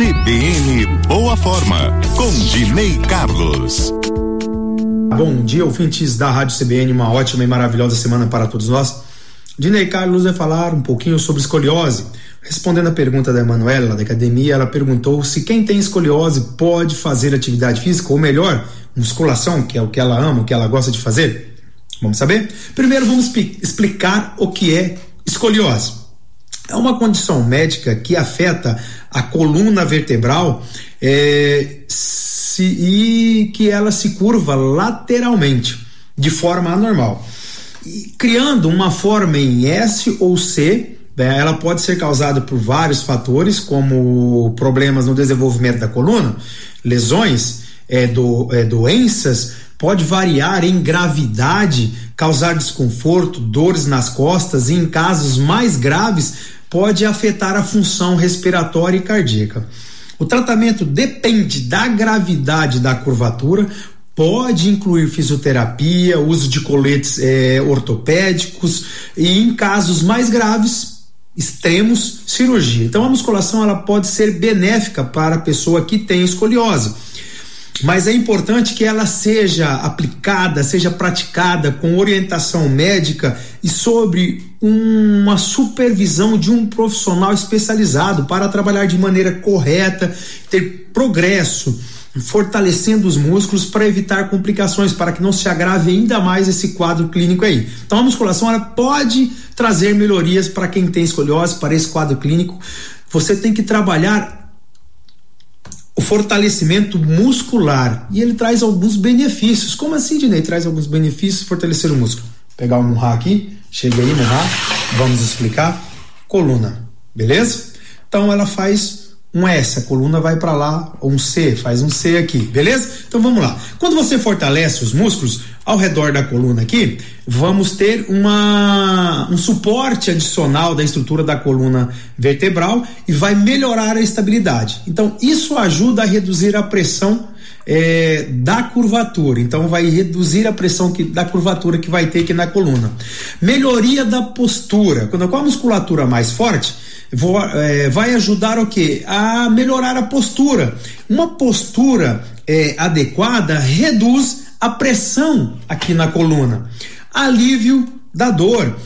CBN Boa Forma, com Dinei Carlos. Bom dia, ouvintes da Rádio CBN, uma ótima e maravilhosa semana para todos nós. Dinei Carlos vai falar um pouquinho sobre escoliose. Respondendo a pergunta da Emanuela, da academia, ela perguntou se quem tem escoliose pode fazer atividade física, ou melhor, musculação, que é o que ela ama, o que ela gosta de fazer. Vamos saber? Primeiro, vamos explicar o que é escoliose. É uma condição médica que afeta a coluna vertebral é, se, e que ela se curva lateralmente, de forma anormal. E, criando uma forma em S ou C, né, ela pode ser causada por vários fatores, como problemas no desenvolvimento da coluna, lesões, é, do, é, doenças, pode variar em gravidade, causar desconforto, dores nas costas e, em casos mais graves, pode afetar a função respiratória e cardíaca. O tratamento depende da gravidade da curvatura, pode incluir fisioterapia, uso de coletes é, ortopédicos e, em casos mais graves, extremos, cirurgia. Então, a musculação ela pode ser benéfica para a pessoa que tem escoliose mas é importante que ela seja aplicada, seja praticada com orientação médica e sobre uma supervisão de um profissional especializado para trabalhar de maneira correta, ter progresso, fortalecendo os músculos para evitar complicações, para que não se agrave ainda mais esse quadro clínico aí. Então a musculação ela pode trazer melhorias para quem tem escoliose, para esse quadro clínico. Você tem que trabalhar fortalecimento muscular e ele traz alguns benefícios. Como assim, Dinei? Traz alguns benefícios fortalecer o músculo. Pegar o Munha aqui, chega aí, Munha, vamos explicar. Coluna, beleza? Então ela faz um S, a coluna vai para lá, ou um C, faz um C aqui, beleza? Então vamos lá. Quando você fortalece os músculos ao redor da coluna aqui, vamos ter uma, um suporte adicional da estrutura da coluna vertebral e vai melhorar a estabilidade. Então isso ajuda a reduzir a pressão é, da curvatura. Então vai reduzir a pressão que, da curvatura que vai ter aqui na coluna. Melhoria da postura. Quando com a musculatura mais forte, vou, é, vai ajudar o que? A melhorar a postura. Uma postura é, adequada reduz a pressão aqui na coluna. Alívio da dor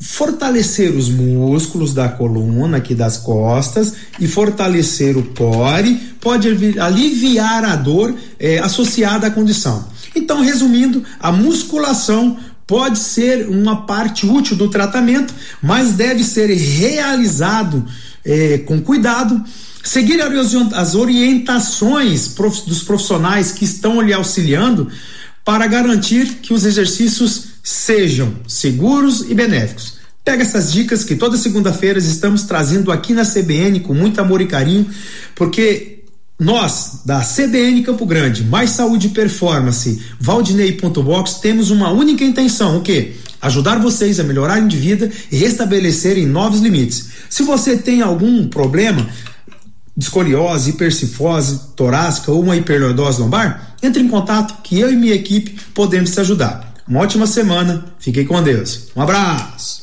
fortalecer os músculos da coluna aqui das costas e fortalecer o core pode aliviar a dor é, associada à condição. Então, resumindo, a musculação pode ser uma parte útil do tratamento, mas deve ser realizado é, com cuidado, seguir as orientações dos profissionais que estão lhe auxiliando para garantir que os exercícios sejam seguros e benéficos. Pega essas dicas que toda segunda-feira estamos trazendo aqui na CBN com muito amor e carinho, porque nós, da CBN Campo Grande, Mais Saúde e Performance, Valdinei.box, temos uma única intenção, o quê? Ajudar vocês a melhorarem de vida e restabelecerem novos limites. Se você tem algum problema, escoliose, hipercifose torácica ou uma hiperlordose lombar, entre em contato que eu e minha equipe podemos te ajudar. Uma ótima semana, fiquem com Deus. Um abraço.